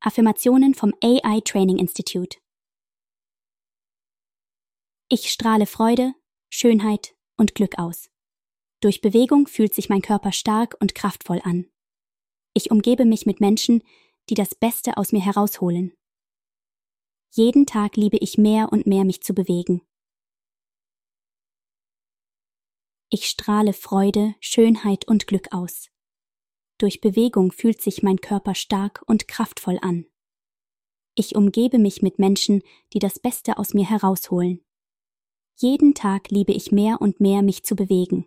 Affirmationen vom AI Training Institute. Ich strahle Freude, Schönheit und Glück aus. Durch Bewegung fühlt sich mein Körper stark und kraftvoll an. Ich umgebe mich mit Menschen, die das Beste aus mir herausholen. Jeden Tag liebe ich mehr und mehr mich zu bewegen. Ich strahle Freude, Schönheit und Glück aus. Durch Bewegung fühlt sich mein Körper stark und kraftvoll an. Ich umgebe mich mit Menschen, die das Beste aus mir herausholen. Jeden Tag liebe ich mehr und mehr mich zu bewegen.